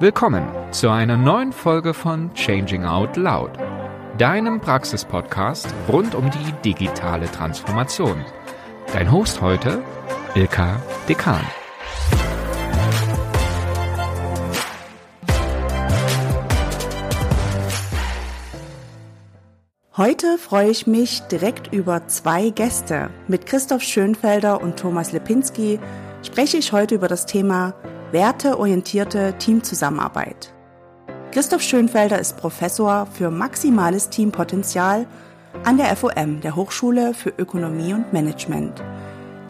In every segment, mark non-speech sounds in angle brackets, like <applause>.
Willkommen zu einer neuen Folge von Changing Out Loud, deinem Praxispodcast rund um die digitale Transformation. Dein Host heute, Ilka Dekan. Heute freue ich mich direkt über zwei Gäste. Mit Christoph Schönfelder und Thomas Lipinski spreche ich heute über das Thema werteorientierte Teamzusammenarbeit. Christoph Schönfelder ist Professor für maximales Teampotenzial an der FOM, der Hochschule für Ökonomie und Management.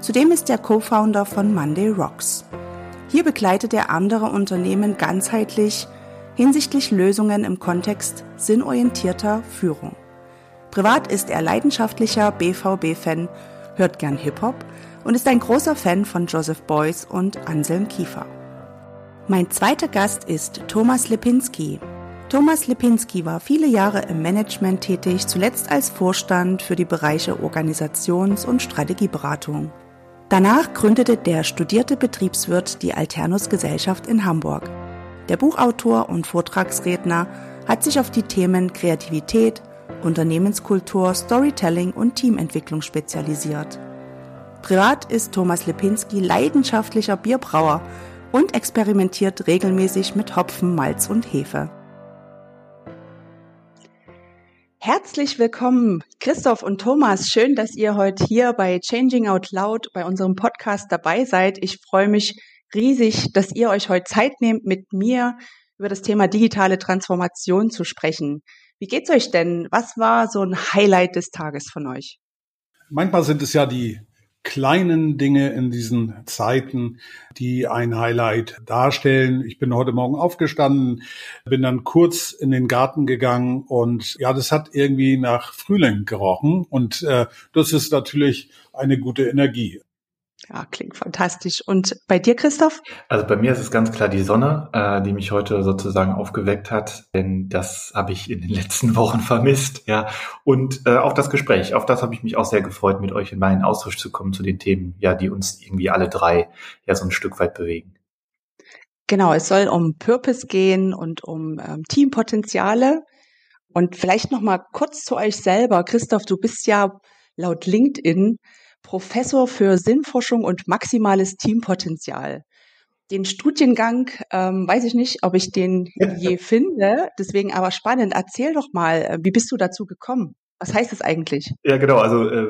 Zudem ist er Co-Founder von Monday Rocks. Hier begleitet er andere Unternehmen ganzheitlich hinsichtlich Lösungen im Kontext sinnorientierter Führung. Privat ist er leidenschaftlicher BVB-Fan, hört gern Hip-Hop und ist ein großer Fan von Joseph Beuys und Anselm Kiefer. Mein zweiter Gast ist Thomas Lipinski. Thomas Lipinski war viele Jahre im Management tätig, zuletzt als Vorstand für die Bereiche Organisations- und Strategieberatung. Danach gründete der studierte Betriebswirt die Alternus Gesellschaft in Hamburg. Der Buchautor und Vortragsredner hat sich auf die Themen Kreativität, Unternehmenskultur, Storytelling und Teamentwicklung spezialisiert. Privat ist Thomas Lipinski leidenschaftlicher Bierbrauer und experimentiert regelmäßig mit Hopfen, Malz und Hefe. Herzlich willkommen, Christoph und Thomas. Schön, dass ihr heute hier bei Changing Out Loud bei unserem Podcast dabei seid. Ich freue mich riesig, dass ihr euch heute Zeit nehmt, mit mir über das Thema digitale Transformation zu sprechen. Wie geht's euch denn? Was war so ein Highlight des Tages von euch? Manchmal sind es ja die kleinen Dinge in diesen Zeiten, die ein Highlight darstellen. Ich bin heute Morgen aufgestanden, bin dann kurz in den Garten gegangen und ja, das hat irgendwie nach Frühling gerochen und äh, das ist natürlich eine gute Energie. Ja, klingt fantastisch. Und bei dir, Christoph? Also bei mir ist es ganz klar die Sonne, äh, die mich heute sozusagen aufgeweckt hat, denn das habe ich in den <laughs> letzten Wochen vermisst, ja. Und äh, auch das Gespräch, auf das habe ich mich auch sehr gefreut, mit euch in meinen Austausch zu kommen zu den Themen, ja, die uns irgendwie alle drei ja so ein Stück weit bewegen. Genau, es soll um Purpose gehen und um ähm, Teampotenziale. Und vielleicht noch mal kurz zu euch selber. Christoph, du bist ja laut LinkedIn Professor für Sinnforschung und maximales Teampotenzial. Den Studiengang ähm, weiß ich nicht, ob ich den <laughs> je finde, deswegen aber spannend. Erzähl doch mal, äh, wie bist du dazu gekommen? Was heißt das eigentlich? Ja, genau. Also äh,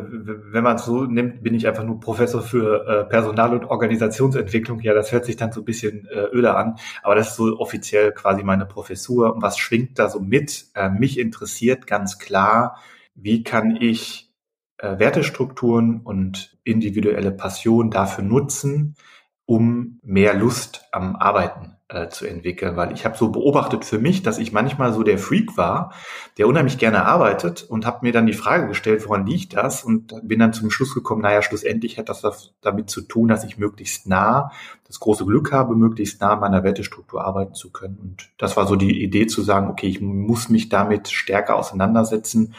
wenn man es so nimmt, bin ich einfach nur Professor für äh, Personal- und Organisationsentwicklung. Ja, das hört sich dann so ein bisschen äh, öder an, aber das ist so offiziell quasi meine Professur. Und was schwingt da so mit? Äh, mich interessiert ganz klar, wie kann ich äh, Wertestrukturen und individuelle Passion dafür nutzen, um mehr Lust am Arbeiten äh, zu entwickeln. Weil ich habe so beobachtet für mich, dass ich manchmal so der Freak war, der unheimlich gerne arbeitet und habe mir dann die Frage gestellt, woran liegt das? Und bin dann zum Schluss gekommen, naja, schlussendlich hat das damit zu tun, dass ich möglichst nah das große Glück habe, möglichst nah meiner Wertestruktur arbeiten zu können. Und das war so die Idee zu sagen, okay, ich muss mich damit stärker auseinandersetzen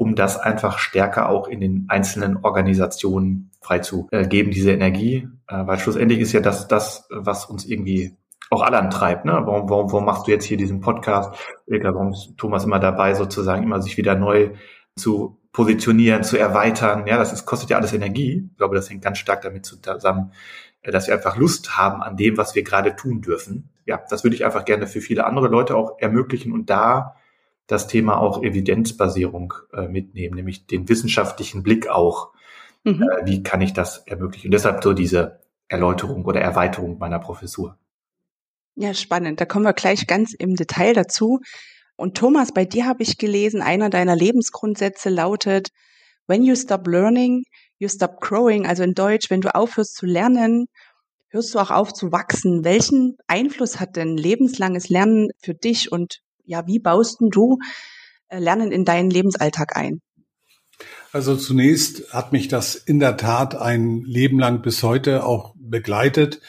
um das einfach stärker auch in den einzelnen Organisationen freizugeben, diese Energie. Äh, weil schlussendlich ist ja das, das, was uns irgendwie auch alle antreibt. Ne? Warum, warum, warum machst du jetzt hier diesen Podcast? Warum ist Thomas immer dabei, sozusagen immer sich wieder neu zu positionieren, zu erweitern? Ja, das ist, kostet ja alles Energie. Ich glaube, das hängt ganz stark damit zusammen, dass wir einfach Lust haben an dem, was wir gerade tun dürfen. Ja, das würde ich einfach gerne für viele andere Leute auch ermöglichen und da das Thema auch Evidenzbasierung äh, mitnehmen, nämlich den wissenschaftlichen Blick auch. Mhm. Äh, wie kann ich das ermöglichen? Und deshalb so diese Erläuterung oder Erweiterung meiner Professur. Ja, spannend. Da kommen wir gleich ganz im Detail dazu. Und Thomas, bei dir habe ich gelesen, einer deiner Lebensgrundsätze lautet, when you stop learning, you stop growing. Also in Deutsch, wenn du aufhörst zu lernen, hörst du auch auf zu wachsen. Welchen Einfluss hat denn lebenslanges Lernen für dich und ja, wie baust du äh, Lernen in deinen Lebensalltag ein? Also zunächst hat mich das in der Tat ein Leben lang bis heute auch begleitet,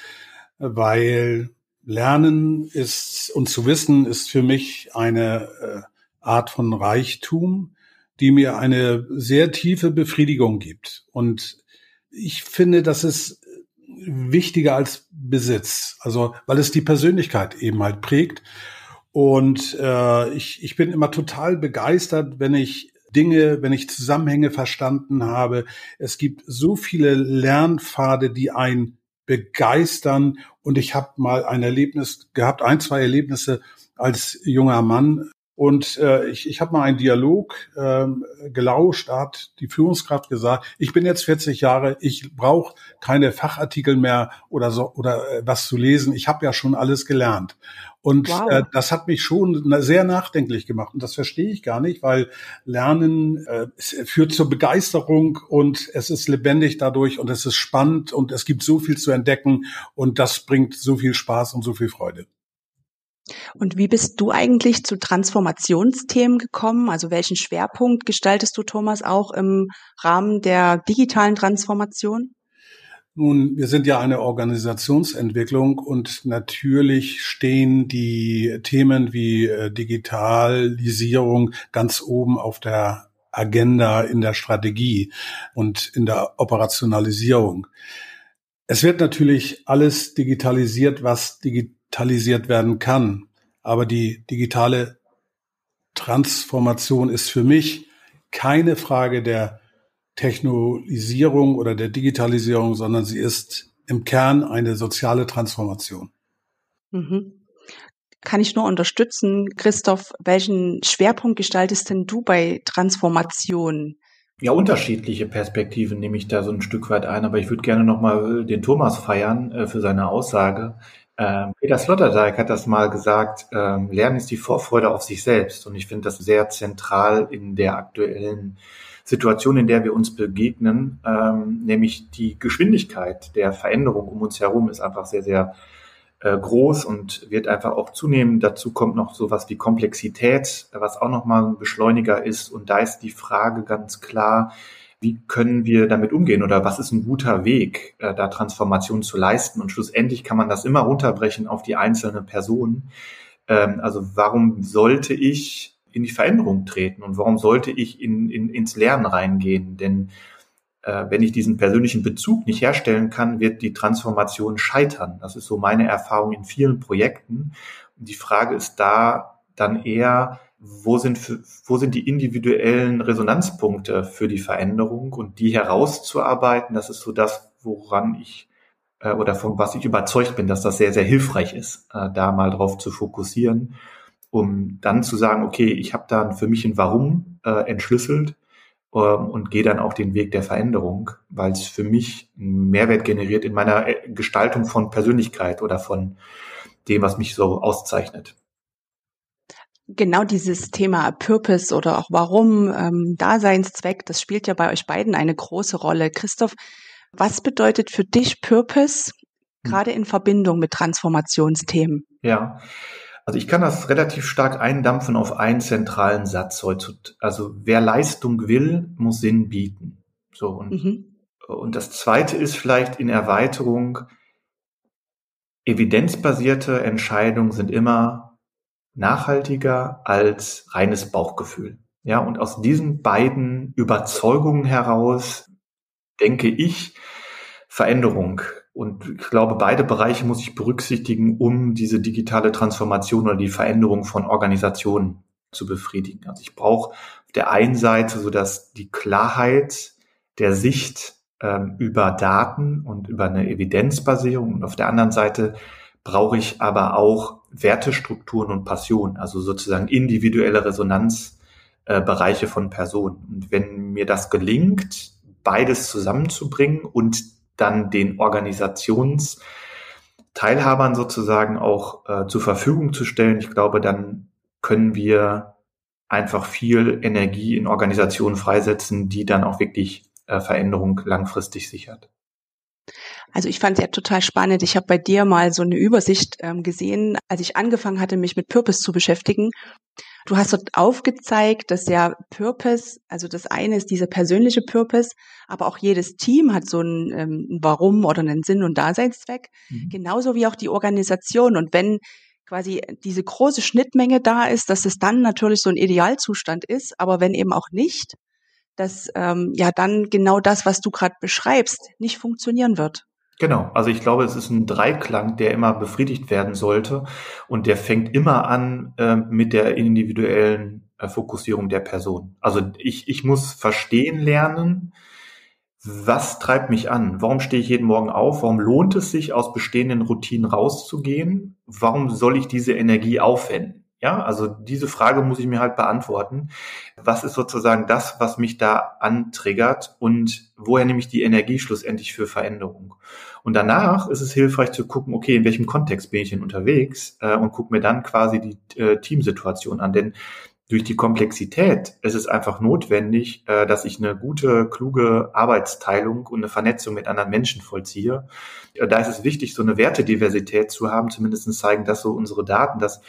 weil Lernen ist und zu wissen ist für mich eine äh, Art von Reichtum, die mir eine sehr tiefe Befriedigung gibt. Und ich finde, dass es wichtiger als Besitz. Also weil es die Persönlichkeit eben halt prägt. Und äh, ich, ich bin immer total begeistert, wenn ich Dinge, wenn ich Zusammenhänge verstanden habe. Es gibt so viele Lernpfade, die einen begeistern. Und ich habe mal ein Erlebnis gehabt, ein, zwei Erlebnisse als junger Mann. Und äh, ich, ich habe mal einen Dialog äh, gelauscht, da hat die Führungskraft gesagt, ich bin jetzt 40 Jahre, ich brauche keine Fachartikel mehr oder so oder äh, was zu lesen. Ich habe ja schon alles gelernt. Und wow. äh, das hat mich schon sehr nachdenklich gemacht. Und das verstehe ich gar nicht, weil Lernen äh, führt zur Begeisterung und es ist lebendig dadurch und es ist spannend und es gibt so viel zu entdecken und das bringt so viel Spaß und so viel Freude. Und wie bist du eigentlich zu Transformationsthemen gekommen? Also welchen Schwerpunkt gestaltest du, Thomas, auch im Rahmen der digitalen Transformation? Nun, wir sind ja eine Organisationsentwicklung und natürlich stehen die Themen wie äh, Digitalisierung ganz oben auf der Agenda in der Strategie und in der Operationalisierung. Es wird natürlich alles digitalisiert, was digitalisiert werden kann. Aber die digitale Transformation ist für mich keine Frage der Technologisierung oder der Digitalisierung, sondern sie ist im Kern eine soziale Transformation. Mhm. Kann ich nur unterstützen. Christoph, welchen Schwerpunkt gestaltest denn du bei Transformation? Ja, unterschiedliche Perspektiven nehme ich da so ein Stück weit ein, aber ich würde gerne nochmal den Thomas feiern äh, für seine Aussage. Ähm, Peter Sloterdijk hat das mal gesagt, ähm, Lernen ist die Vorfreude auf sich selbst. Und ich finde das sehr zentral in der aktuellen Situation, in der wir uns begegnen, ähm, nämlich die Geschwindigkeit der Veränderung um uns herum ist einfach sehr, sehr äh, groß und wird einfach auch zunehmen. Dazu kommt noch sowas wie Komplexität, was auch nochmal ein Beschleuniger ist. Und da ist die Frage ganz klar, wie können wir damit umgehen oder was ist ein guter Weg, äh, da Transformation zu leisten? Und schlussendlich kann man das immer runterbrechen auf die einzelne Person. Ähm, also warum sollte ich in die Veränderung treten und warum sollte ich in, in, ins Lernen reingehen? Denn äh, wenn ich diesen persönlichen Bezug nicht herstellen kann, wird die Transformation scheitern. Das ist so meine Erfahrung in vielen Projekten. Und die Frage ist da dann eher, wo sind, für, wo sind die individuellen Resonanzpunkte für die Veränderung und die herauszuarbeiten, das ist so das, woran ich äh, oder von was ich überzeugt bin, dass das sehr, sehr hilfreich ist, äh, da mal drauf zu fokussieren um dann zu sagen, okay, ich habe da für mich ein Warum äh, entschlüsselt ähm, und gehe dann auch den Weg der Veränderung, weil es für mich einen Mehrwert generiert in meiner äh, Gestaltung von Persönlichkeit oder von dem, was mich so auszeichnet. Genau dieses Thema Purpose oder auch Warum, ähm, Daseinszweck, das spielt ja bei euch beiden eine große Rolle. Christoph, was bedeutet für dich Purpose, hm. gerade in Verbindung mit Transformationsthemen? Ja, also ich kann das relativ stark eindampfen auf einen zentralen Satz heutzutage. Also wer Leistung will, muss Sinn bieten. So und, mhm. und das zweite ist vielleicht in Erweiterung, evidenzbasierte Entscheidungen sind immer nachhaltiger als reines Bauchgefühl. Ja, und aus diesen beiden Überzeugungen heraus denke ich, Veränderung und ich glaube, beide Bereiche muss ich berücksichtigen, um diese digitale Transformation oder die Veränderung von Organisationen zu befriedigen. Also ich brauche auf der einen Seite so dass die Klarheit der Sicht ähm, über Daten und über eine Evidenzbasierung und auf der anderen Seite brauche ich aber auch Wertestrukturen und Passion, also sozusagen individuelle Resonanzbereiche äh, von Personen. Und wenn mir das gelingt, beides zusammenzubringen und dann den Organisationsteilhabern sozusagen auch äh, zur Verfügung zu stellen. Ich glaube, dann können wir einfach viel Energie in Organisationen freisetzen, die dann auch wirklich äh, Veränderung langfristig sichert. Also ich fand es ja total spannend. Ich habe bei dir mal so eine Übersicht ähm, gesehen, als ich angefangen hatte, mich mit Purpose zu beschäftigen. Du hast dort aufgezeigt, dass ja Purpose, also das eine ist dieser persönliche Purpose, aber auch jedes Team hat so ein, ähm, Warum oder einen Sinn und Daseinszweck, mhm. genauso wie auch die Organisation. Und wenn quasi diese große Schnittmenge da ist, dass es dann natürlich so ein Idealzustand ist, aber wenn eben auch nicht, dass ähm, ja dann genau das, was du gerade beschreibst, nicht funktionieren wird. Genau, also ich glaube, es ist ein Dreiklang, der immer befriedigt werden sollte und der fängt immer an äh, mit der individuellen äh, Fokussierung der Person. Also ich, ich muss verstehen lernen, was treibt mich an? Warum stehe ich jeden Morgen auf? Warum lohnt es sich, aus bestehenden Routinen rauszugehen? Warum soll ich diese Energie aufwenden? Ja, also diese Frage muss ich mir halt beantworten. Was ist sozusagen das, was mich da antriggert und woher nehme ich die Energie schlussendlich für Veränderung? Und danach ist es hilfreich zu gucken, okay, in welchem Kontext bin ich denn unterwegs äh, und gucke mir dann quasi die äh, Teamsituation an. Denn durch die Komplexität ist es einfach notwendig, äh, dass ich eine gute, kluge Arbeitsteilung und eine Vernetzung mit anderen Menschen vollziehe. Äh, da ist es wichtig, so eine Wertediversität zu haben. Zumindest zeigen das so unsere Daten, dass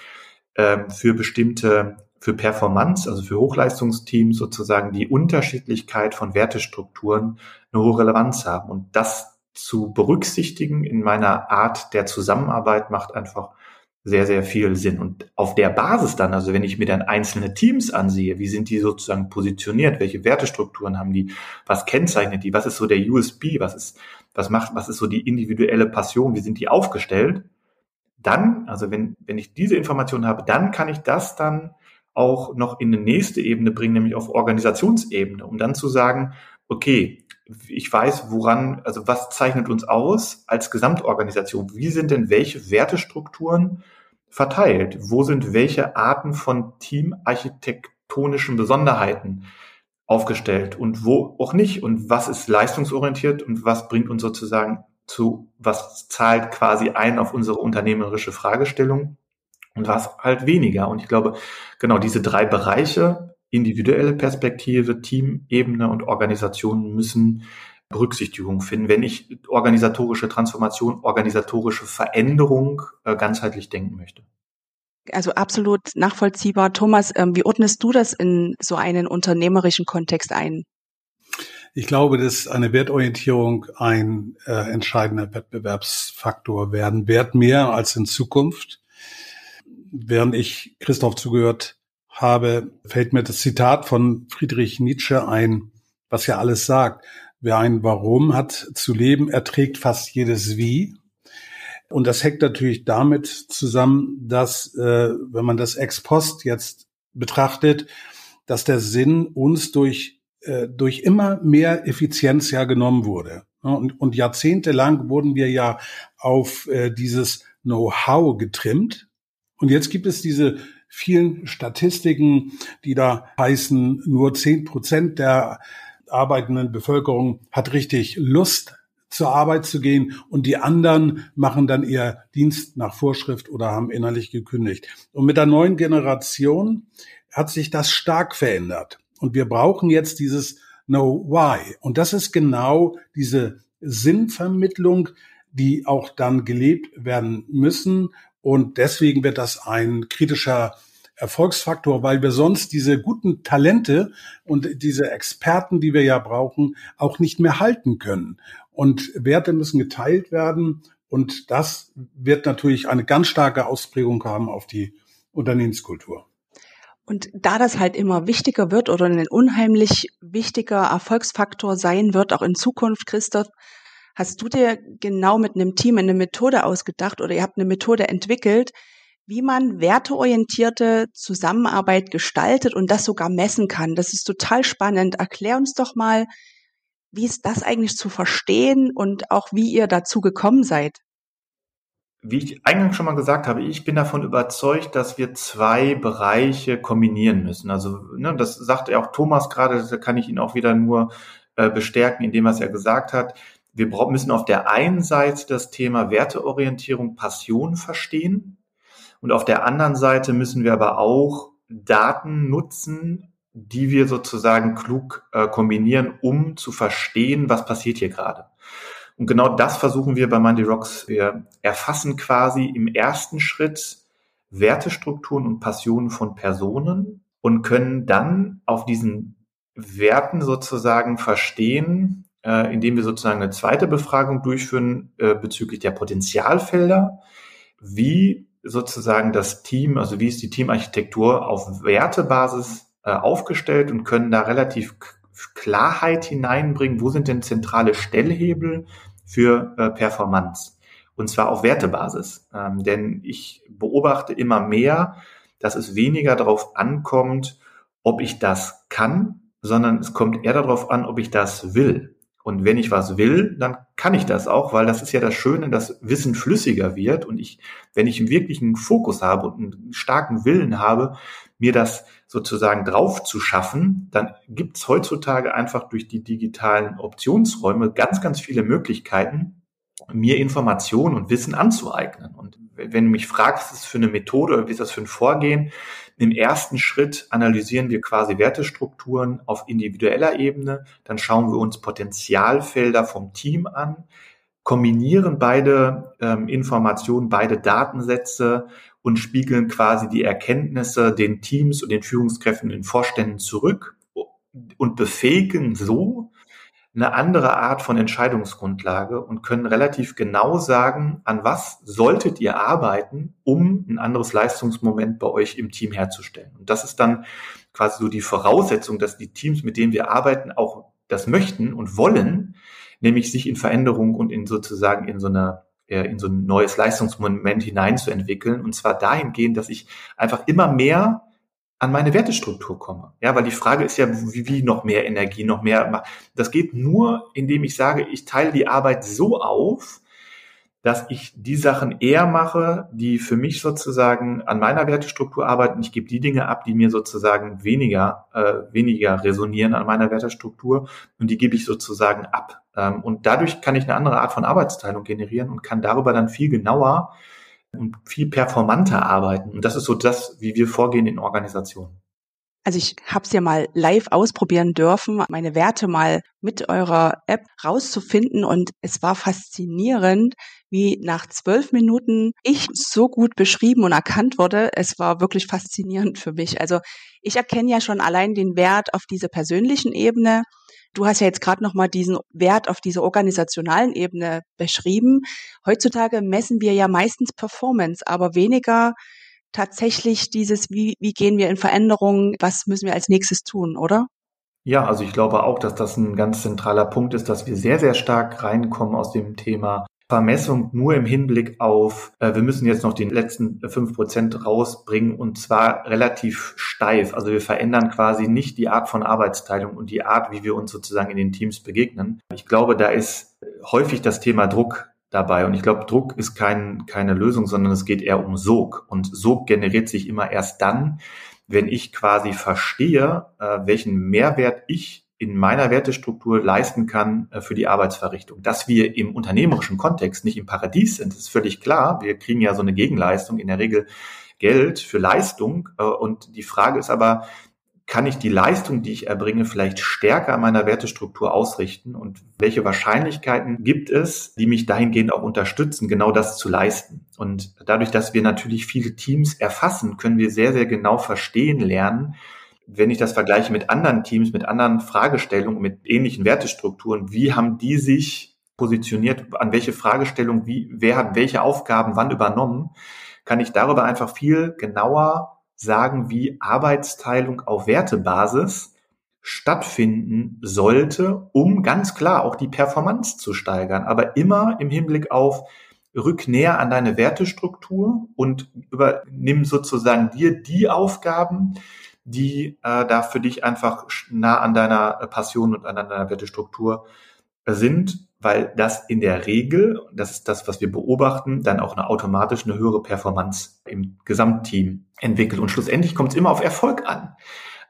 ähm, für bestimmte, für Performance, also für Hochleistungsteams sozusagen die Unterschiedlichkeit von Wertestrukturen eine hohe Relevanz haben. Und das zu berücksichtigen in meiner Art der Zusammenarbeit macht einfach sehr, sehr viel Sinn. Und auf der Basis dann, also wenn ich mir dann einzelne Teams ansehe, wie sind die sozusagen positioniert, welche Wertestrukturen haben die, was kennzeichnet die, was ist so der USB, was ist, was macht, was ist so die individuelle Passion, wie sind die aufgestellt, dann, also wenn, wenn ich diese Informationen habe, dann kann ich das dann auch noch in eine nächste Ebene bringen, nämlich auf Organisationsebene, um dann zu sagen, okay, ich weiß, woran, also was zeichnet uns aus als Gesamtorganisation? Wie sind denn welche Wertestrukturen verteilt? Wo sind welche Arten von teamarchitektonischen Besonderheiten aufgestellt und wo auch nicht? Und was ist leistungsorientiert und was bringt uns sozusagen zu, was zahlt quasi ein auf unsere unternehmerische Fragestellung und was halt weniger. Und ich glaube, genau diese drei Bereiche, individuelle Perspektive, Teamebene und Organisation müssen Berücksichtigung finden, wenn ich organisatorische Transformation, organisatorische Veränderung äh, ganzheitlich denken möchte. Also absolut nachvollziehbar. Thomas, ähm, wie ordnest du das in so einen unternehmerischen Kontext ein? Ich glaube, dass eine Wertorientierung ein äh, entscheidender Wettbewerbsfaktor werden wird, mehr als in Zukunft. Während ich Christoph zugehört habe, fällt mir das Zitat von Friedrich Nietzsche ein, was ja alles sagt. Wer ein Warum hat zu leben, erträgt fast jedes Wie. Und das hängt natürlich damit zusammen, dass, äh, wenn man das ex post jetzt betrachtet, dass der Sinn uns durch äh, durch immer mehr Effizienz ja genommen wurde. Und, und jahrzehntelang wurden wir ja auf äh, dieses Know-how getrimmt. Und jetzt gibt es diese vielen Statistiken, die da heißen, nur zehn Prozent der arbeitenden Bevölkerung hat richtig Lust zur Arbeit zu gehen und die anderen machen dann eher Dienst nach Vorschrift oder haben innerlich gekündigt. Und mit der neuen Generation hat sich das stark verändert. Und wir brauchen jetzt dieses Know Why. Und das ist genau diese Sinnvermittlung, die auch dann gelebt werden müssen. Und deswegen wird das ein kritischer Erfolgsfaktor, weil wir sonst diese guten Talente und diese Experten, die wir ja brauchen, auch nicht mehr halten können. Und Werte müssen geteilt werden. Und das wird natürlich eine ganz starke Ausprägung haben auf die Unternehmenskultur. Und da das halt immer wichtiger wird oder ein unheimlich wichtiger Erfolgsfaktor sein wird, auch in Zukunft, Christoph, hast du dir genau mit einem Team eine Methode ausgedacht oder ihr habt eine Methode entwickelt, wie man werteorientierte Zusammenarbeit gestaltet und das sogar messen kann. Das ist total spannend. Erklär uns doch mal, wie ist das eigentlich zu verstehen und auch wie ihr dazu gekommen seid wie ich eingangs schon mal gesagt habe, ich bin davon überzeugt, dass wir zwei Bereiche kombinieren müssen. Also ne, das sagte auch Thomas gerade, da kann ich ihn auch wieder nur äh, bestärken, indem was er gesagt hat. Wir müssen auf der einen Seite das Thema Werteorientierung, Passion verstehen und auf der anderen Seite müssen wir aber auch Daten nutzen, die wir sozusagen klug äh, kombinieren, um zu verstehen, was passiert hier gerade. Und genau das versuchen wir bei Monday Rocks. Wir erfassen quasi im ersten Schritt Wertestrukturen und Passionen von Personen und können dann auf diesen Werten sozusagen verstehen, äh, indem wir sozusagen eine zweite Befragung durchführen äh, bezüglich der Potenzialfelder, wie sozusagen das Team, also wie ist die Teamarchitektur auf Wertebasis äh, aufgestellt und können da relativ Klarheit hineinbringen, wo sind denn zentrale Stellhebel, für äh, Performance. Und zwar auf Wertebasis. Ähm, denn ich beobachte immer mehr, dass es weniger darauf ankommt, ob ich das kann, sondern es kommt eher darauf an, ob ich das will. Und wenn ich was will, dann kann ich das auch, weil das ist ja das Schöne, dass Wissen flüssiger wird und ich, wenn ich einen wirklichen Fokus habe und einen starken Willen habe, mir das sozusagen drauf zu schaffen, dann gibt es heutzutage einfach durch die digitalen Optionsräume ganz, ganz viele Möglichkeiten, mir Informationen und Wissen anzueignen. Und wenn du mich fragst, was ist das für eine Methode oder wie ist das für ein Vorgehen, im ersten Schritt analysieren wir quasi Wertestrukturen auf individueller Ebene. Dann schauen wir uns Potenzialfelder vom Team an, kombinieren beide ähm, Informationen, beide Datensätze und spiegeln quasi die Erkenntnisse den Teams und den Führungskräften in Vorständen zurück und befähigen so eine andere Art von Entscheidungsgrundlage und können relativ genau sagen, an was solltet ihr arbeiten, um ein anderes Leistungsmoment bei euch im Team herzustellen. Und das ist dann quasi so die Voraussetzung, dass die Teams, mit denen wir arbeiten, auch das möchten und wollen, nämlich sich in Veränderung und in sozusagen in so einer in so ein neues Leistungsmoment hineinzuentwickeln. Und zwar dahingehend, dass ich einfach immer mehr an meine Wertestruktur komme. Ja, weil die Frage ist ja, wie, wie noch mehr Energie, noch mehr. Das geht nur, indem ich sage, ich teile die Arbeit so auf, dass ich die Sachen eher mache, die für mich sozusagen an meiner Wertestruktur arbeiten. Ich gebe die Dinge ab, die mir sozusagen weniger, äh, weniger resonieren an meiner Wertestruktur und die gebe ich sozusagen ab. Ähm, und dadurch kann ich eine andere Art von Arbeitsteilung generieren und kann darüber dann viel genauer und viel performanter arbeiten. Und das ist so das, wie wir vorgehen in Organisationen. Also ich habe es ja mal live ausprobieren dürfen, meine Werte mal mit eurer App rauszufinden und es war faszinierend, wie nach zwölf Minuten ich so gut beschrieben und erkannt wurde. Es war wirklich faszinierend für mich. Also ich erkenne ja schon allein den Wert auf dieser persönlichen Ebene Du hast ja jetzt gerade noch mal diesen Wert auf dieser organisationalen Ebene beschrieben. Heutzutage messen wir ja meistens Performance, aber weniger tatsächlich dieses, wie, wie gehen wir in Veränderungen, was müssen wir als nächstes tun, oder? Ja, also ich glaube auch, dass das ein ganz zentraler Punkt ist, dass wir sehr, sehr stark reinkommen aus dem Thema Vermessung nur im Hinblick auf, äh, wir müssen jetzt noch die letzten fünf Prozent rausbringen und zwar relativ steif. Also wir verändern quasi nicht die Art von Arbeitsteilung und die Art, wie wir uns sozusagen in den Teams begegnen. Ich glaube, da ist häufig das Thema Druck dabei. Und ich glaube, Druck ist kein, keine Lösung, sondern es geht eher um Sog. Und Sog generiert sich immer erst dann, wenn ich quasi verstehe, äh, welchen Mehrwert ich in meiner Wertestruktur leisten kann äh, für die Arbeitsverrichtung. Dass wir im unternehmerischen Kontext nicht im Paradies sind, ist völlig klar. Wir kriegen ja so eine Gegenleistung, in der Regel Geld für Leistung. Äh, und die Frage ist aber, kann ich die Leistung, die ich erbringe, vielleicht stärker an meiner Wertestruktur ausrichten? Und welche Wahrscheinlichkeiten gibt es, die mich dahingehend auch unterstützen, genau das zu leisten? Und dadurch, dass wir natürlich viele Teams erfassen, können wir sehr, sehr genau verstehen lernen, wenn ich das vergleiche mit anderen Teams, mit anderen Fragestellungen, mit ähnlichen Wertestrukturen, wie haben die sich positioniert, an welche Fragestellung, wie, wer hat welche Aufgaben wann übernommen, kann ich darüber einfach viel genauer sagen, wie Arbeitsteilung auf Wertebasis stattfinden sollte, um ganz klar auch die Performance zu steigern, aber immer im Hinblick auf rück näher an deine Wertestruktur und übernimm sozusagen dir die Aufgaben, die äh, da für dich einfach nah an deiner äh, Passion und an deiner Wertestruktur äh, sind, weil das in der Regel, das ist das, was wir beobachten, dann auch eine automatisch eine höhere Performance im Gesamtteam entwickelt. Und schlussendlich kommt es immer auf Erfolg an.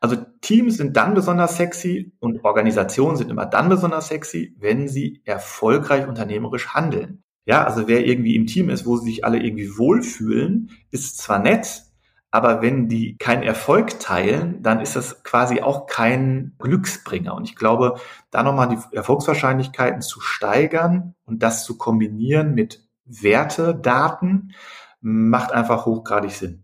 Also Teams sind dann besonders sexy und Organisationen sind immer dann besonders sexy, wenn sie erfolgreich unternehmerisch handeln. Ja, also wer irgendwie im Team ist, wo sie sich alle irgendwie wohlfühlen, ist zwar nett, aber wenn die keinen Erfolg teilen, dann ist das quasi auch kein Glücksbringer. Und ich glaube, da nochmal die Erfolgswahrscheinlichkeiten zu steigern und das zu kombinieren mit Wertedaten, macht einfach hochgradig Sinn.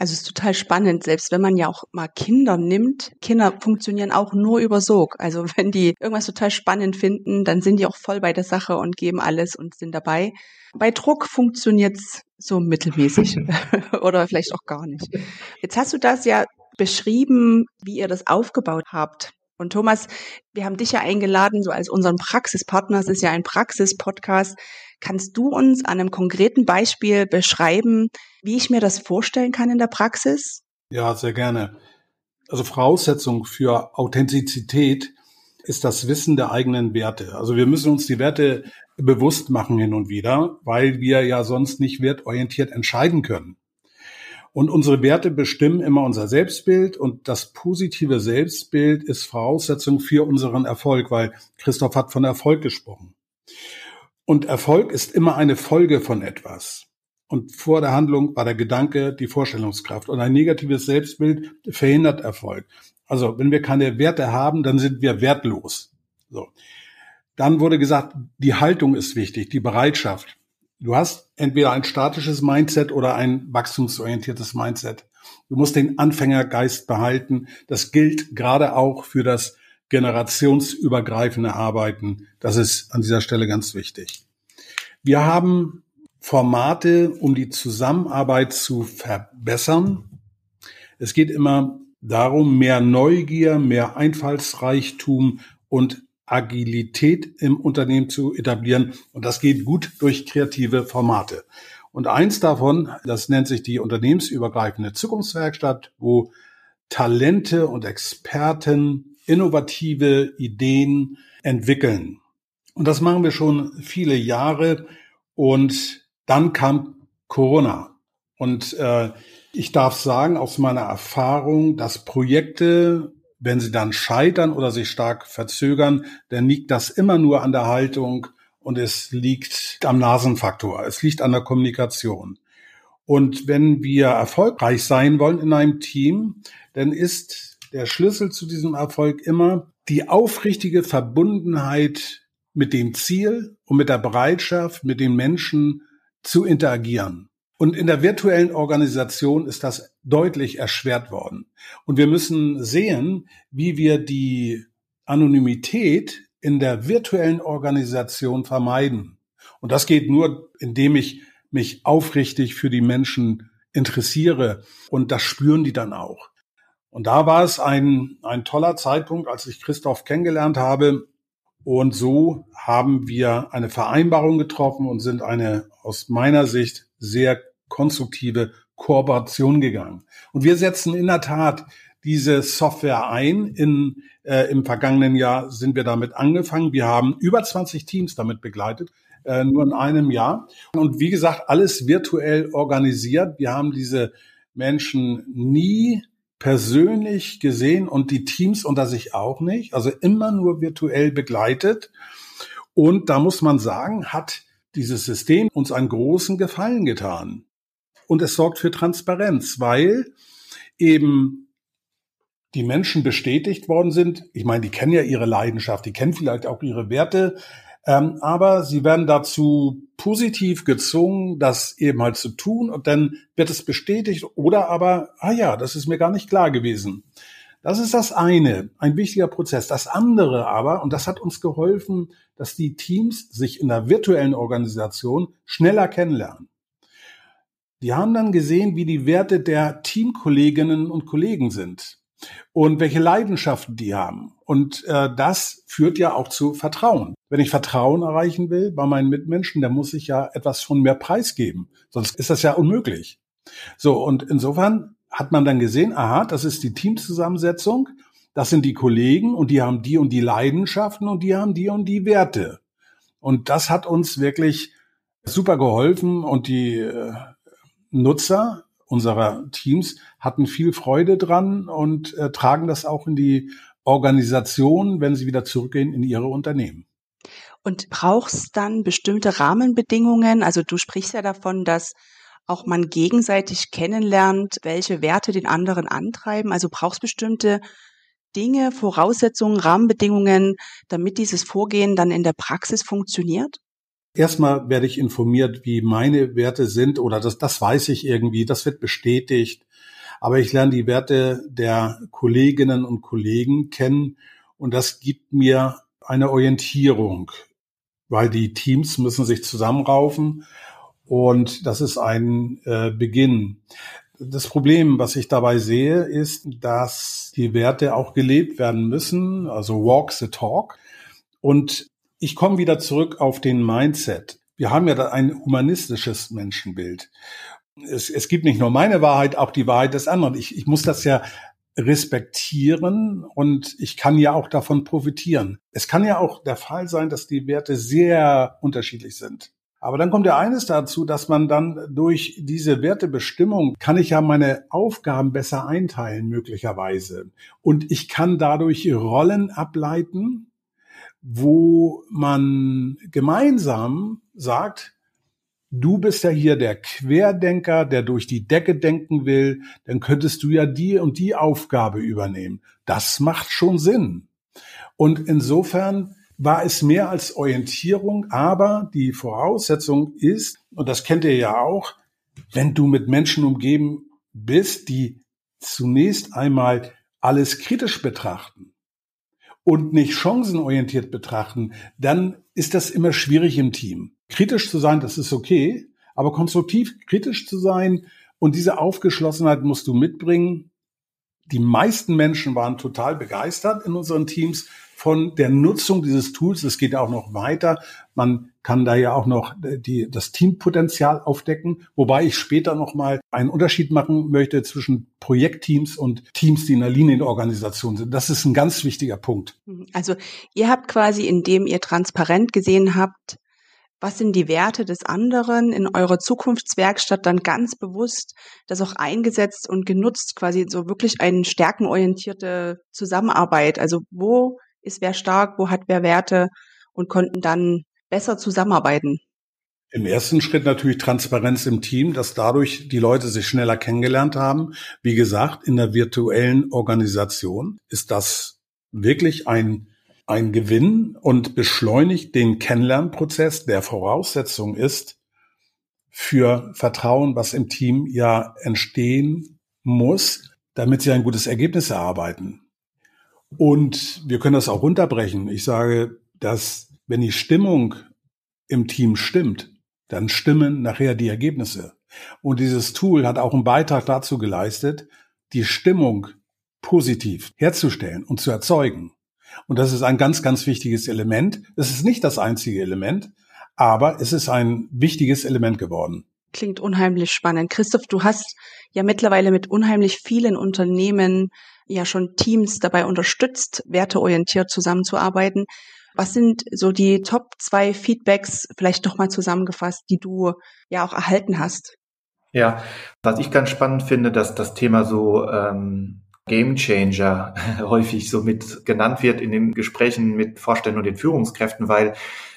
Also es ist total spannend, selbst wenn man ja auch mal Kinder nimmt. Kinder funktionieren auch nur über Sog. Also <laughs> wenn die irgendwas total spannend finden, dann sind die auch voll bei der Sache und geben alles und sind dabei. Bei Druck funktioniert's so mittelmäßig <laughs> <laughs> oder vielleicht auch gar nicht. Jetzt hast du das ja beschrieben, wie ihr das aufgebaut habt. Und Thomas, wir haben dich ja eingeladen, so als unseren Praxispartner. Es ist ja ein Praxis-Podcast. Kannst du uns an einem konkreten Beispiel beschreiben, wie ich mir das vorstellen kann in der Praxis? Ja, sehr gerne. Also Voraussetzung für Authentizität ist das Wissen der eigenen Werte. Also wir müssen uns die Werte bewusst machen hin und wieder, weil wir ja sonst nicht wertorientiert entscheiden können. Und unsere Werte bestimmen immer unser Selbstbild und das positive Selbstbild ist Voraussetzung für unseren Erfolg, weil Christoph hat von Erfolg gesprochen. Und Erfolg ist immer eine Folge von etwas. Und vor der Handlung war der Gedanke die Vorstellungskraft. Und ein negatives Selbstbild verhindert Erfolg. Also wenn wir keine Werte haben, dann sind wir wertlos. So. Dann wurde gesagt, die Haltung ist wichtig, die Bereitschaft. Du hast entweder ein statisches Mindset oder ein wachstumsorientiertes Mindset. Du musst den Anfängergeist behalten. Das gilt gerade auch für das generationsübergreifende Arbeiten. Das ist an dieser Stelle ganz wichtig. Wir haben Formate, um die Zusammenarbeit zu verbessern. Es geht immer darum, mehr Neugier, mehr Einfallsreichtum und Agilität im Unternehmen zu etablieren. Und das geht gut durch kreative Formate. Und eins davon, das nennt sich die unternehmensübergreifende Zukunftswerkstatt, wo Talente und Experten innovative Ideen entwickeln. Und das machen wir schon viele Jahre. Und dann kam Corona. Und äh, ich darf sagen, aus meiner Erfahrung, dass Projekte wenn sie dann scheitern oder sich stark verzögern, dann liegt das immer nur an der Haltung und es liegt am Nasenfaktor. Es liegt an der Kommunikation. Und wenn wir erfolgreich sein wollen in einem Team, dann ist der Schlüssel zu diesem Erfolg immer die aufrichtige Verbundenheit mit dem Ziel und mit der Bereitschaft, mit den Menschen zu interagieren. Und in der virtuellen Organisation ist das deutlich erschwert worden. Und wir müssen sehen, wie wir die Anonymität in der virtuellen Organisation vermeiden. Und das geht nur, indem ich mich aufrichtig für die Menschen interessiere. Und das spüren die dann auch. Und da war es ein, ein toller Zeitpunkt, als ich Christoph kennengelernt habe. Und so haben wir eine Vereinbarung getroffen und sind eine aus meiner Sicht sehr konstruktive Kooperation gegangen. Und wir setzen in der Tat diese Software ein. In, äh, Im vergangenen Jahr sind wir damit angefangen. Wir haben über 20 Teams damit begleitet, äh, nur in einem Jahr. Und wie gesagt, alles virtuell organisiert. Wir haben diese Menschen nie persönlich gesehen und die Teams unter sich auch nicht. Also immer nur virtuell begleitet. Und da muss man sagen, hat dieses System uns einen großen Gefallen getan und es sorgt für Transparenz, weil eben die Menschen bestätigt worden sind. Ich meine, die kennen ja ihre Leidenschaft, die kennen vielleicht auch ihre Werte, ähm, aber sie werden dazu positiv gezwungen, das eben halt zu tun und dann wird es bestätigt oder aber, ah ja, das ist mir gar nicht klar gewesen. Das ist das eine, ein wichtiger Prozess. Das andere aber, und das hat uns geholfen, dass die Teams sich in der virtuellen Organisation schneller kennenlernen. Die haben dann gesehen, wie die Werte der Teamkolleginnen und Kollegen sind und welche Leidenschaften die haben. Und äh, das führt ja auch zu Vertrauen. Wenn ich Vertrauen erreichen will bei meinen Mitmenschen, dann muss ich ja etwas von mir preisgeben. Sonst ist das ja unmöglich. So, und insofern hat man dann gesehen, aha, das ist die Teamzusammensetzung, das sind die Kollegen und die haben die und die Leidenschaften und die haben die und die Werte. Und das hat uns wirklich super geholfen und die äh, Nutzer unserer Teams hatten viel Freude dran und äh, tragen das auch in die Organisation, wenn sie wieder zurückgehen in ihre Unternehmen. Und brauchst dann bestimmte Rahmenbedingungen? Also du sprichst ja davon, dass auch man gegenseitig kennenlernt, welche Werte den anderen antreiben. Also brauchst bestimmte Dinge, Voraussetzungen, Rahmenbedingungen, damit dieses Vorgehen dann in der Praxis funktioniert? Erstmal werde ich informiert, wie meine Werte sind oder das, das weiß ich irgendwie, das wird bestätigt. Aber ich lerne die Werte der Kolleginnen und Kollegen kennen und das gibt mir eine Orientierung, weil die Teams müssen sich zusammenraufen und das ist ein äh, Beginn. Das Problem, was ich dabei sehe, ist, dass die Werte auch gelebt werden müssen, also walk the talk. Und ich komme wieder zurück auf den Mindset. Wir haben ja da ein humanistisches Menschenbild. Es, es gibt nicht nur meine Wahrheit, auch die Wahrheit des anderen. Ich, ich muss das ja respektieren und ich kann ja auch davon profitieren. Es kann ja auch der Fall sein, dass die Werte sehr unterschiedlich sind. Aber dann kommt ja eines dazu, dass man dann durch diese Wertebestimmung kann ich ja meine Aufgaben besser einteilen, möglicherweise. Und ich kann dadurch Rollen ableiten, wo man gemeinsam sagt, du bist ja hier der Querdenker, der durch die Decke denken will, dann könntest du ja die und die Aufgabe übernehmen. Das macht schon Sinn. Und insofern war es mehr als Orientierung, aber die Voraussetzung ist, und das kennt ihr ja auch, wenn du mit Menschen umgeben bist, die zunächst einmal alles kritisch betrachten und nicht chancenorientiert betrachten, dann ist das immer schwierig im Team. Kritisch zu sein, das ist okay, aber konstruktiv kritisch zu sein und diese Aufgeschlossenheit musst du mitbringen. Die meisten Menschen waren total begeistert in unseren Teams von der Nutzung dieses Tools. Es geht auch noch weiter. Man kann da ja auch noch die, das Teampotenzial aufdecken, wobei ich später noch mal einen Unterschied machen möchte zwischen Projektteams und Teams, die in der Linienorganisation sind. Das ist ein ganz wichtiger Punkt. Also ihr habt quasi, indem ihr transparent gesehen habt, was sind die Werte des anderen in eurer Zukunftswerkstatt dann ganz bewusst das auch eingesetzt und genutzt, quasi so wirklich eine stärkenorientierte Zusammenarbeit. Also wo ist wer stark, wo hat wer Werte und konnten dann besser zusammenarbeiten. Im ersten Schritt natürlich Transparenz im Team, dass dadurch die Leute sich schneller kennengelernt haben. Wie gesagt, in der virtuellen Organisation ist das wirklich ein ein Gewinn und beschleunigt den Kennenlernprozess, der Voraussetzung ist für Vertrauen, was im Team ja entstehen muss, damit sie ein gutes Ergebnis erarbeiten. Und wir können das auch runterbrechen. Ich sage, dass wenn die Stimmung im Team stimmt, dann stimmen nachher die Ergebnisse. Und dieses Tool hat auch einen Beitrag dazu geleistet, die Stimmung positiv herzustellen und zu erzeugen. Und das ist ein ganz, ganz wichtiges Element. Es ist nicht das einzige Element, aber es ist ein wichtiges Element geworden. Klingt unheimlich spannend. Christoph, du hast ja mittlerweile mit unheimlich vielen Unternehmen ja schon Teams dabei unterstützt, werteorientiert zusammenzuarbeiten. Was sind so die Top zwei Feedbacks, vielleicht doch mal zusammengefasst, die du ja auch erhalten hast? Ja, was ich ganz spannend finde, dass das Thema so ähm, Game Changer <laughs> häufig so mit genannt wird in den Gesprächen mit Vorständen und den Führungskräften, weil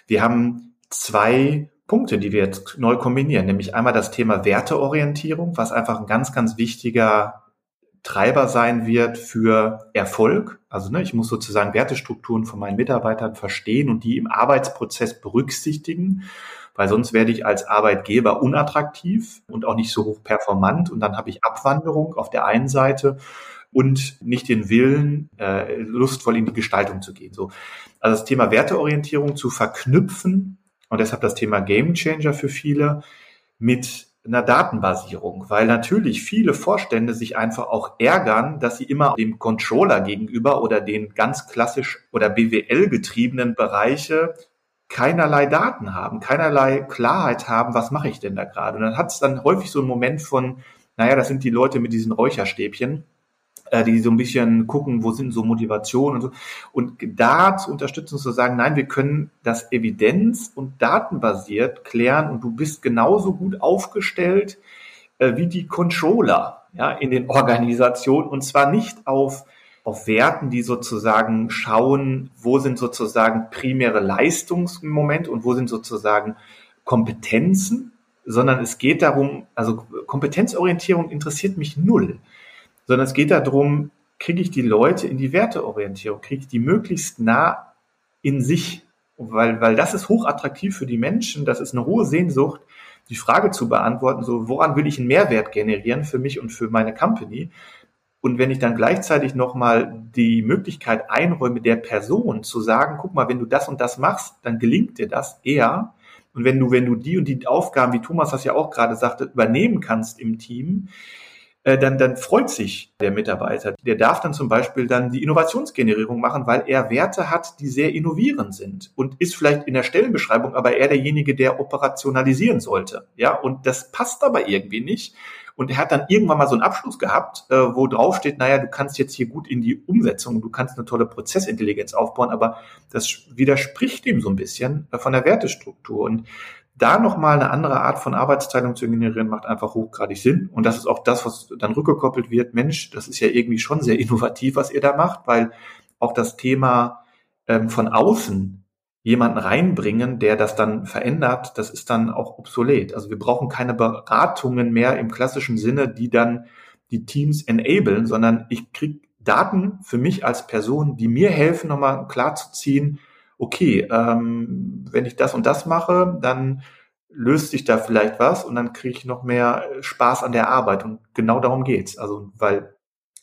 wir haben zwei Punkte, die wir jetzt neu kombinieren, nämlich einmal das Thema Werteorientierung, was einfach ein ganz, ganz wichtiger Treiber sein wird für Erfolg. Also ne, ich muss sozusagen Wertestrukturen von meinen Mitarbeitern verstehen und die im Arbeitsprozess berücksichtigen, weil sonst werde ich als Arbeitgeber unattraktiv und auch nicht so hoch performant und dann habe ich Abwanderung auf der einen Seite und nicht den Willen, äh, lustvoll in die Gestaltung zu gehen. So, also das Thema Werteorientierung zu verknüpfen und deshalb das Thema Game Changer für viele mit einer Datenbasierung, weil natürlich viele Vorstände sich einfach auch ärgern, dass sie immer dem Controller gegenüber oder den ganz klassisch oder BWL getriebenen Bereiche keinerlei Daten haben, keinerlei Klarheit haben, was mache ich denn da gerade? Und dann hat es dann häufig so einen Moment von, naja, das sind die Leute mit diesen Räucherstäbchen, äh, die so ein bisschen gucken, wo sind so Motivationen und so. Und da zu unterstützen, zu sagen, nein, wir können das evidenz- und datenbasiert klären und du bist genauso gut aufgestellt äh, wie die Controller ja, in den Organisationen und zwar nicht auf auf Werten, die sozusagen schauen, wo sind sozusagen primäre Leistungsmomente und wo sind sozusagen Kompetenzen, sondern es geht darum, also Kompetenzorientierung interessiert mich null sondern es geht darum, kriege ich die Leute in die Werteorientierung, kriege ich die möglichst nah in sich, weil, weil das ist hochattraktiv für die Menschen, das ist eine hohe Sehnsucht, die Frage zu beantworten, so woran will ich einen Mehrwert generieren für mich und für meine Company? Und wenn ich dann gleichzeitig nochmal die Möglichkeit einräume, der Person zu sagen, guck mal, wenn du das und das machst, dann gelingt dir das eher. Und wenn du, wenn du die und die Aufgaben, wie Thomas das ja auch gerade sagte, übernehmen kannst im Team, dann, dann freut sich der Mitarbeiter. Der darf dann zum Beispiel dann die Innovationsgenerierung machen, weil er Werte hat, die sehr innovierend sind und ist vielleicht in der Stellenbeschreibung aber er derjenige, der operationalisieren sollte. Ja, und das passt aber irgendwie nicht. Und er hat dann irgendwann mal so einen Abschluss gehabt, äh, wo drauf steht, naja, du kannst jetzt hier gut in die Umsetzung, du kannst eine tolle Prozessintelligenz aufbauen, aber das widerspricht ihm so ein bisschen äh, von der Wertestruktur. Und da nochmal eine andere Art von Arbeitsteilung zu generieren, macht einfach hochgradig Sinn. Und das ist auch das, was dann rückgekoppelt wird. Mensch, das ist ja irgendwie schon sehr innovativ, was ihr da macht, weil auch das Thema ähm, von außen jemanden reinbringen, der das dann verändert, das ist dann auch obsolet. Also wir brauchen keine Beratungen mehr im klassischen Sinne, die dann die Teams enablen, sondern ich kriege Daten für mich als Person, die mir helfen, nochmal klar zu ziehen, okay, ähm, wenn ich das und das mache, dann löst sich da vielleicht was und dann kriege ich noch mehr Spaß an der Arbeit. Und genau darum geht's. Also, weil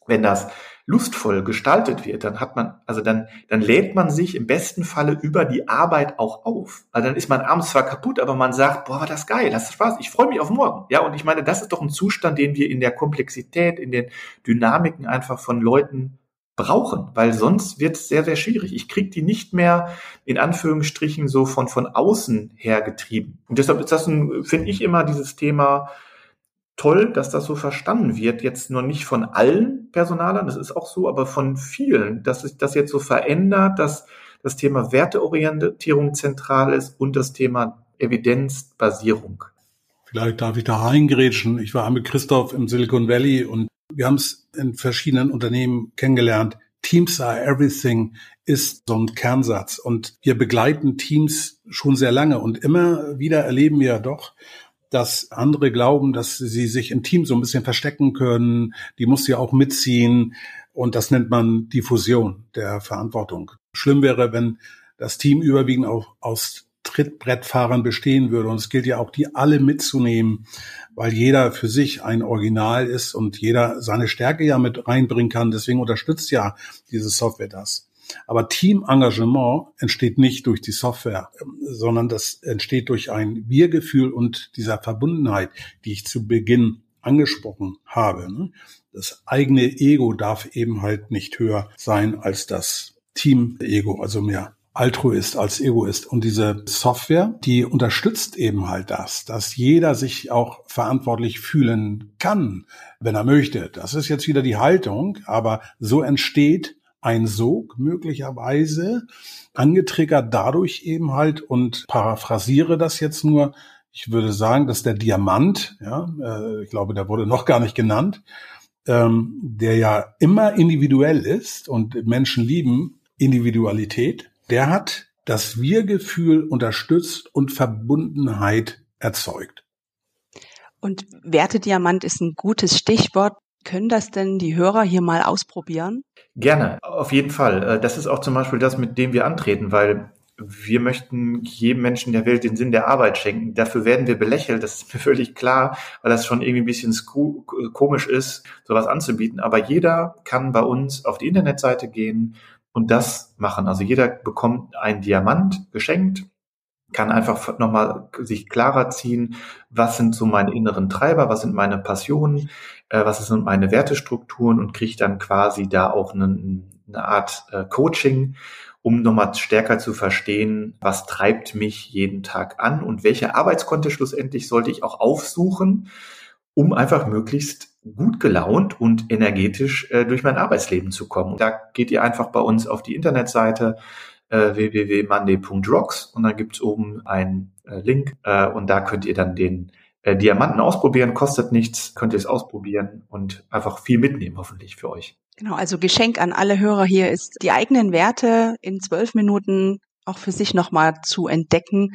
wenn das lustvoll gestaltet wird, dann hat man, also dann, dann lädt man sich im besten Falle über die Arbeit auch auf. Also dann ist man abends zwar kaputt, aber man sagt, boah, war das geil, das Spaß, ich freue mich auf morgen. Ja, und ich meine, das ist doch ein Zustand, den wir in der Komplexität, in den Dynamiken einfach von Leuten brauchen, weil sonst wird es sehr, sehr schwierig. Ich kriege die nicht mehr in Anführungsstrichen so von, von außen her getrieben. Und deshalb ist das, finde ich, immer dieses Thema toll, dass das so verstanden wird. Jetzt nur nicht von allen Personalern, das ist auch so, aber von vielen, dass sich das jetzt so verändert, dass das Thema Werteorientierung zentral ist und das Thema Evidenzbasierung. Vielleicht darf ich da reingrätschen. Ich war mit Christoph im Silicon Valley und wir haben es in verschiedenen Unternehmen kennengelernt. Teams are everything ist so ein Kernsatz. Und wir begleiten Teams schon sehr lange. Und immer wieder erleben wir doch, dass andere glauben, dass sie sich im Team so ein bisschen verstecken können. Die muss ja auch mitziehen. Und das nennt man Diffusion der Verantwortung. Schlimm wäre, wenn das Team überwiegend auch aus Trittbrettfahrern bestehen würde. Und es gilt ja auch, die alle mitzunehmen, weil jeder für sich ein Original ist und jeder seine Stärke ja mit reinbringen kann. Deswegen unterstützt ja diese Software das. Aber Teamengagement entsteht nicht durch die Software, sondern das entsteht durch ein Wir-Gefühl und dieser Verbundenheit, die ich zu Beginn angesprochen habe. Ne? Das eigene Ego darf eben halt nicht höher sein als das Team-Ego, also mehr Altruist als Egoist. Und diese Software, die unterstützt eben halt das, dass jeder sich auch verantwortlich fühlen kann, wenn er möchte. Das ist jetzt wieder die Haltung, aber so entsteht ein Sog möglicherweise, angetriggert dadurch eben halt und paraphrasiere das jetzt nur. Ich würde sagen, dass der Diamant, ja, äh, ich glaube, der wurde noch gar nicht genannt, ähm, der ja immer individuell ist und Menschen lieben Individualität, der hat das Wir-Gefühl unterstützt und Verbundenheit erzeugt. Und Wertediamant ist ein gutes Stichwort. Können das denn die Hörer hier mal ausprobieren? Gerne, auf jeden Fall. Äh, das ist auch zum Beispiel das, mit dem wir antreten, weil wir möchten jedem Menschen der Welt den Sinn der Arbeit schenken. Dafür werden wir belächelt, das ist mir <laughs> völlig klar, weil das schon irgendwie ein bisschen komisch ist, sowas anzubieten. Aber jeder kann bei uns auf die Internetseite gehen, und das machen. Also jeder bekommt einen Diamant geschenkt, kann einfach nochmal sich klarer ziehen, was sind so meine inneren Treiber, was sind meine Passionen, äh, was sind meine Wertestrukturen und kriegt dann quasi da auch eine, eine Art äh, Coaching, um nochmal stärker zu verstehen, was treibt mich jeden Tag an und welche Arbeitskonte schlussendlich sollte ich auch aufsuchen, um einfach möglichst gut gelaunt und energetisch äh, durch mein Arbeitsleben zu kommen. Da geht ihr einfach bei uns auf die Internetseite äh, www.monday.rocks und dann gibt's oben einen äh, Link äh, und da könnt ihr dann den äh, Diamanten ausprobieren, kostet nichts, könnt ihr es ausprobieren und einfach viel mitnehmen hoffentlich für euch. Genau, also Geschenk an alle Hörer hier ist, die eigenen Werte in zwölf Minuten auch für sich nochmal zu entdecken,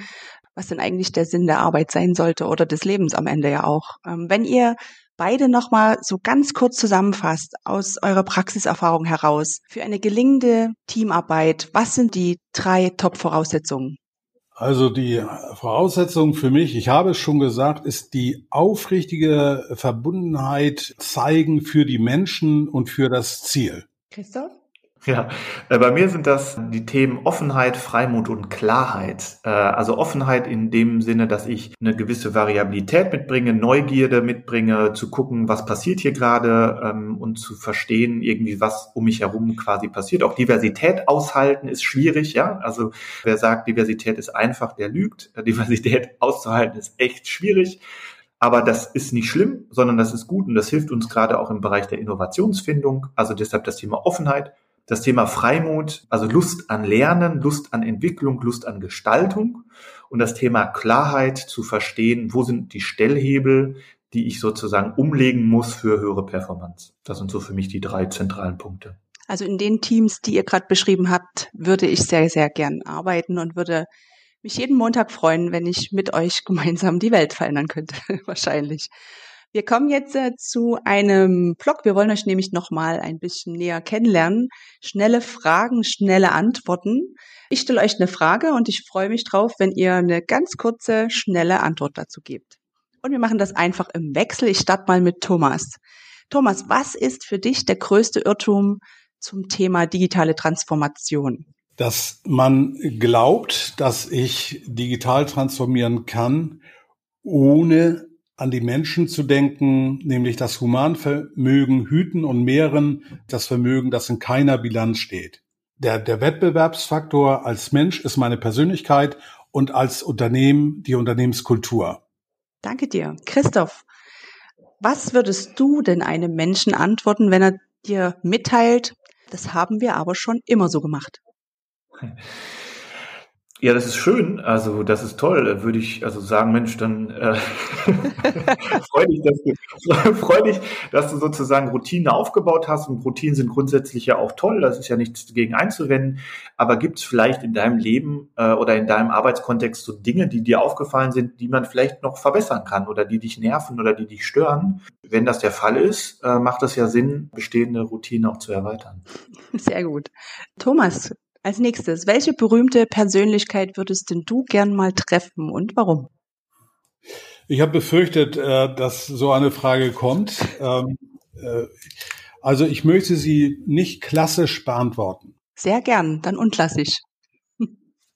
was denn eigentlich der Sinn der Arbeit sein sollte oder des Lebens am Ende ja auch. Ähm, wenn ihr beide nochmal so ganz kurz zusammenfasst aus eurer Praxiserfahrung heraus für eine gelingende Teamarbeit, was sind die drei Top-Voraussetzungen? Also die Voraussetzung für mich, ich habe es schon gesagt, ist die aufrichtige Verbundenheit zeigen für die Menschen und für das Ziel. Christoph? <laughs> Ja, äh, bei mir sind das die Themen Offenheit, Freimut und Klarheit. Äh, also Offenheit in dem Sinne, dass ich eine gewisse Variabilität mitbringe, Neugierde mitbringe, zu gucken, was passiert hier gerade ähm, und zu verstehen irgendwie, was um mich herum quasi passiert. Auch Diversität aushalten ist schwierig, ja. Also wer sagt, Diversität ist einfach, der lügt. Diversität <laughs> auszuhalten ist echt schwierig. Aber das ist nicht schlimm, sondern das ist gut und das hilft uns gerade auch im Bereich der Innovationsfindung. Also deshalb das Thema Offenheit, das Thema Freimut, also Lust an Lernen, Lust an Entwicklung, Lust an Gestaltung und das Thema Klarheit zu verstehen, wo sind die Stellhebel, die ich sozusagen umlegen muss für höhere Performance. Das sind so für mich die drei zentralen Punkte. Also in den Teams, die ihr gerade beschrieben habt, würde ich sehr, sehr gern arbeiten und würde mich jeden Montag freuen, wenn ich mit euch gemeinsam die Welt verändern könnte, <laughs> wahrscheinlich. Wir kommen jetzt äh, zu einem Blog. Wir wollen euch nämlich nochmal ein bisschen näher kennenlernen. Schnelle Fragen, schnelle Antworten. Ich stelle euch eine Frage und ich freue mich drauf, wenn ihr eine ganz kurze, schnelle Antwort dazu gebt. Und wir machen das einfach im Wechsel. Ich starte mal mit Thomas. Thomas, was ist für dich der größte Irrtum zum Thema digitale Transformation? dass man glaubt, dass ich digital transformieren kann, ohne an die Menschen zu denken, nämlich das Humanvermögen hüten und mehren, das Vermögen, das in keiner Bilanz steht. Der, der Wettbewerbsfaktor als Mensch ist meine Persönlichkeit und als Unternehmen die Unternehmenskultur. Danke dir. Christoph, was würdest du denn einem Menschen antworten, wenn er dir mitteilt, das haben wir aber schon immer so gemacht? <laughs> Ja, das ist schön. Also das ist toll. Würde ich also sagen, Mensch, dann äh, <laughs> freue dich, dass du, <laughs> freu dass du sozusagen Routinen aufgebaut hast. Und Routinen sind grundsätzlich ja auch toll. Das ist ja nichts dagegen einzuwenden. Aber gibt es vielleicht in deinem Leben äh, oder in deinem Arbeitskontext so Dinge, die dir aufgefallen sind, die man vielleicht noch verbessern kann oder die dich nerven oder die dich stören? Wenn das der Fall ist, äh, macht es ja Sinn, bestehende Routinen auch zu erweitern. Sehr gut. Thomas, als nächstes, welche berühmte Persönlichkeit würdest denn du gern mal treffen und warum? Ich habe befürchtet, äh, dass so eine Frage kommt. Ähm, äh, also ich möchte sie nicht klassisch beantworten. Sehr gern, dann unklassisch.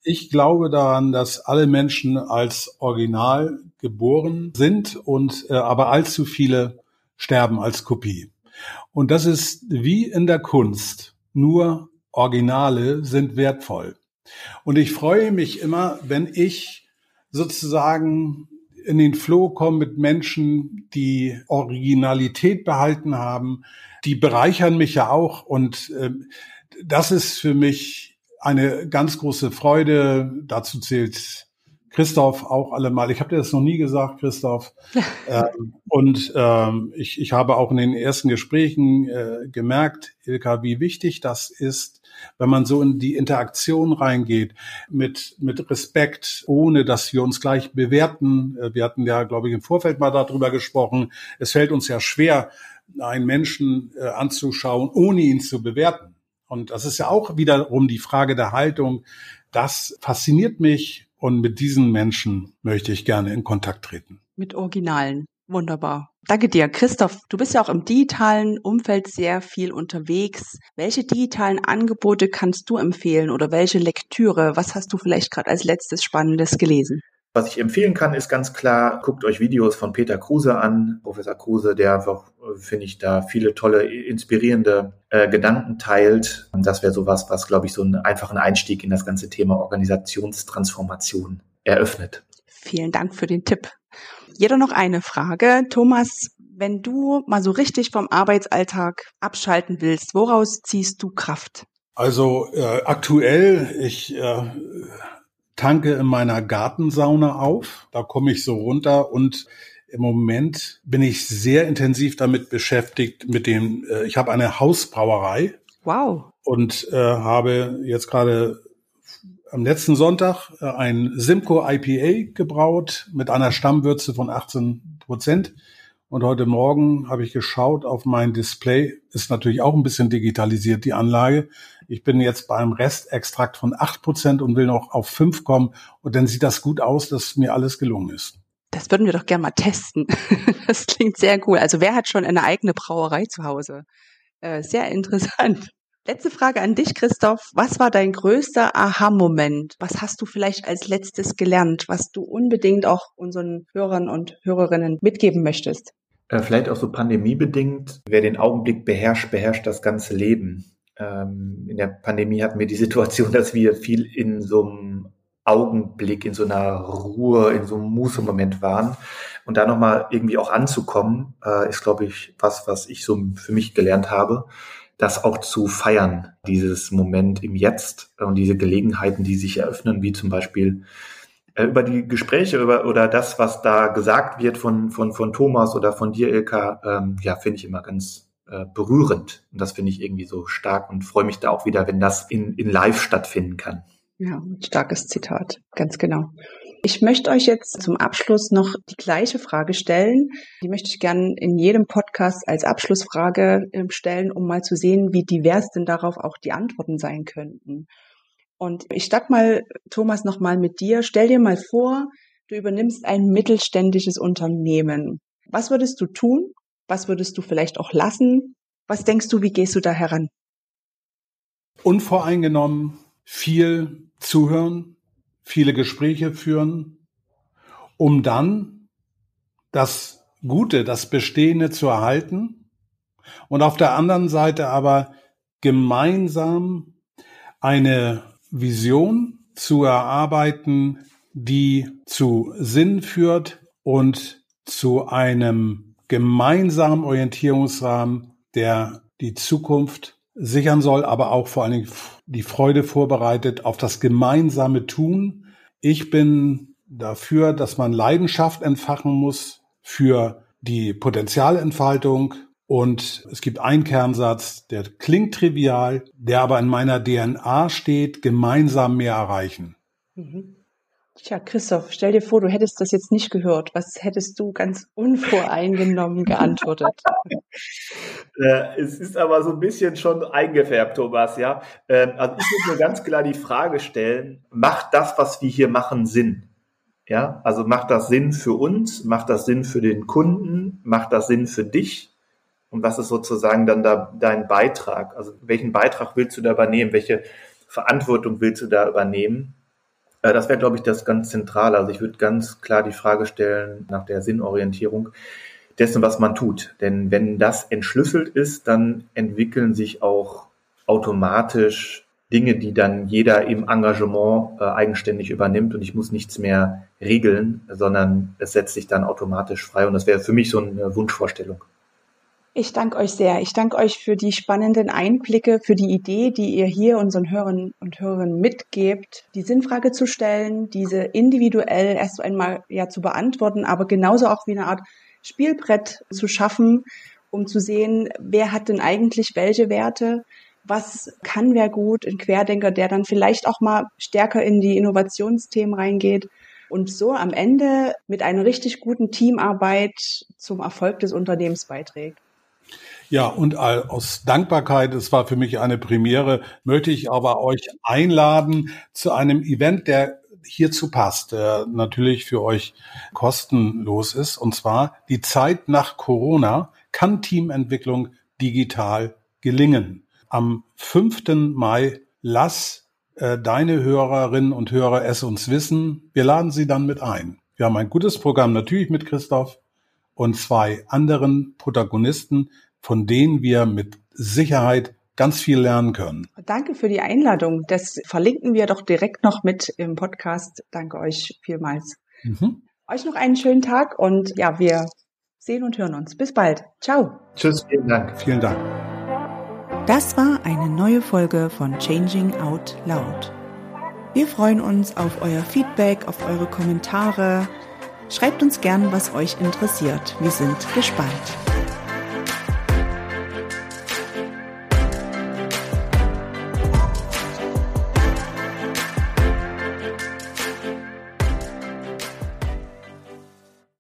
Ich glaube daran, dass alle Menschen als Original geboren sind und äh, aber allzu viele sterben als Kopie. Und das ist wie in der Kunst. Nur Originale sind wertvoll. Und ich freue mich immer, wenn ich sozusagen in den Flow komme mit Menschen, die Originalität behalten haben. Die bereichern mich ja auch. Und äh, das ist für mich eine ganz große Freude. Dazu zählt Christoph auch allemal. Ich habe dir das noch nie gesagt, Christoph. <laughs> ähm, und ähm, ich, ich habe auch in den ersten Gesprächen äh, gemerkt, Ilka, wie wichtig das ist, wenn man so in die Interaktion reingeht, mit, mit Respekt, ohne dass wir uns gleich bewerten. Äh, wir hatten ja, glaube ich, im Vorfeld mal darüber gesprochen. Es fällt uns ja schwer, einen Menschen äh, anzuschauen, ohne ihn zu bewerten. Und das ist ja auch wiederum die Frage der Haltung. Das fasziniert mich und mit diesen Menschen möchte ich gerne in Kontakt treten. Mit Originalen. Wunderbar. Danke dir. Christoph, du bist ja auch im digitalen Umfeld sehr viel unterwegs. Welche digitalen Angebote kannst du empfehlen oder welche Lektüre? Was hast du vielleicht gerade als letztes Spannendes gelesen? Was ich empfehlen kann, ist ganz klar, guckt euch Videos von Peter Kruse an. Professor Kruse, der einfach, finde ich, da viele tolle, inspirierende äh, Gedanken teilt. Und das wäre sowas, was, glaube ich, so einen einfachen Einstieg in das ganze Thema Organisationstransformation eröffnet. Vielen Dank für den Tipp. Jeder noch eine Frage. Thomas, wenn du mal so richtig vom Arbeitsalltag abschalten willst, woraus ziehst du Kraft? Also äh, aktuell, ich äh, tanke in meiner Gartensauna auf. Da komme ich so runter und im Moment bin ich sehr intensiv damit beschäftigt mit dem, äh, ich habe eine Hausbrauerei. Wow. Und äh, habe jetzt gerade am letzten Sonntag äh, ein Simco IPA gebraut mit einer Stammwürze von 18 Prozent. Und heute Morgen habe ich geschaut auf mein Display. Ist natürlich auch ein bisschen digitalisiert, die Anlage. Ich bin jetzt beim Restextrakt von acht Prozent und will noch auf fünf kommen. Und dann sieht das gut aus, dass mir alles gelungen ist. Das würden wir doch gerne mal testen. <laughs> Das klingt sehr cool. Also wer hat schon eine eigene Brauerei zu Hause? Äh, sehr interessant. Letzte Frage an dich, Christoph. Was war dein größter Aha-Moment? Was hast du vielleicht als letztes gelernt, was du unbedingt auch unseren Hörern und Hörerinnen mitgeben möchtest? Äh, vielleicht auch so pandemiebedingt. Wer den Augenblick beherrscht, beherrscht das ganze Leben. Ähm, in der Pandemie hatten wir die Situation, <laughs> dass wir viel in so einem Augenblick, in so einer Ruhe, in so einem Muße-Moment waren. Und da nochmal irgendwie auch anzukommen, äh, ist, glaube ich, was, was ich so für mich gelernt habe, das auch zu feiern, dieses Moment im Jetzt und diese Gelegenheiten, die sich eröffnen, wie zum Beispiel äh, über die Gespräche über, oder das, was da gesagt wird von, von, von Thomas oder von dir, Ilka, ähm, ja, finde ich immer ganz äh, berührend. Und das finde ich irgendwie so stark und freue mich da auch wieder, wenn das in, in live stattfinden kann. Ja, starkes Zitat, ganz genau. Ich möchte euch jetzt zum Abschluss noch die gleiche Frage stellen. Die möchte ich gern in jedem Podcast als Abschlussfrage ähm, stellen, um mal zu sehen, wie divers denn darauf auch die Antworten sein könnten. Und ich starte mal, Thomas, nochmal mit dir. Stell dir mal vor, du übernimmst ein mittelständisches Unternehmen. Was würdest du tun? Was würdest du vielleicht auch lassen? Was denkst du, wie gehst du da heran? Unvoreingenommen, viel zuhören, viele Gespräche führen, um dann das Gute, das Bestehende zu erhalten und auf der anderen Seite aber gemeinsam eine Vision zu erarbeiten, die zu Sinn führt und zu einem gemeinsamen Orientierungsrahmen, der die Zukunft sichern soll, aber auch vor allen Dingen die Freude vorbereitet auf das gemeinsame Tun. Ich bin dafür, dass man Leidenschaft entfachen muss für die Potenzialentfaltung. Und es gibt einen Kernsatz, der klingt trivial, der aber in meiner DNA steht, gemeinsam mehr erreichen. Mhm. Tja, Christoph, stell dir vor, du hättest das jetzt nicht gehört. Was hättest du ganz unvoreingenommen geantwortet? <laughs> Äh, es ist aber so ein bisschen schon eingefärbt, Thomas, ja. Ähm, also ich würde mir ganz klar die Frage stellen, macht das, was wir hier machen, Sinn? Ja, also macht das Sinn für uns? Macht das Sinn für den Kunden? Macht das Sinn für dich? Und was ist sozusagen dann da dein Beitrag? Also welchen Beitrag willst du da übernehmen? Welche Verantwortung willst du da übernehmen? Äh, das wäre, glaube ich, das ganz Zentrale. Also ich würde ganz klar die Frage stellen nach der Sinnorientierung dessen, was man tut. Denn wenn das entschlüsselt ist, dann entwickeln sich auch automatisch Dinge, die dann jeder im Engagement äh, eigenständig übernimmt und ich muss nichts mehr regeln, sondern es setzt sich dann automatisch frei. Und das wäre für mich so eine Wunschvorstellung. Ich danke euch sehr. Ich danke euch für die spannenden Einblicke, für die Idee, die ihr hier unseren Hörern und Hörerinnen mitgebt, die Sinnfrage zu stellen, diese individuell erst einmal ja zu beantworten, aber genauso auch wie eine Art Spielbrett zu schaffen, um zu sehen, wer hat denn eigentlich welche Werte, was kann wer gut, ein Querdenker, der dann vielleicht auch mal stärker in die Innovationsthemen reingeht und so am Ende mit einer richtig guten Teamarbeit zum Erfolg des Unternehmens beiträgt. Ja, und aus Dankbarkeit, es war für mich eine Premiere, möchte ich aber euch einladen zu einem Event, der hierzu passt, der natürlich für euch kostenlos ist. Und zwar die Zeit nach Corona kann Teamentwicklung digital gelingen. Am 5. Mai lass äh, deine Hörerinnen und Hörer es uns wissen. Wir laden sie dann mit ein. Wir haben ein gutes Programm natürlich mit Christoph und zwei anderen Protagonisten, von denen wir mit Sicherheit ganz viel lernen können. Danke für die Einladung. Das verlinken wir doch direkt noch mit im Podcast. Danke euch vielmals. Mhm. Euch noch einen schönen Tag und ja, wir sehen und hören uns. Bis bald. Ciao. Tschüss, vielen Dank. Vielen Dank. Das war eine neue Folge von Changing Out Loud. Wir freuen uns auf euer Feedback, auf eure Kommentare. Schreibt uns gern, was euch interessiert. Wir sind gespannt.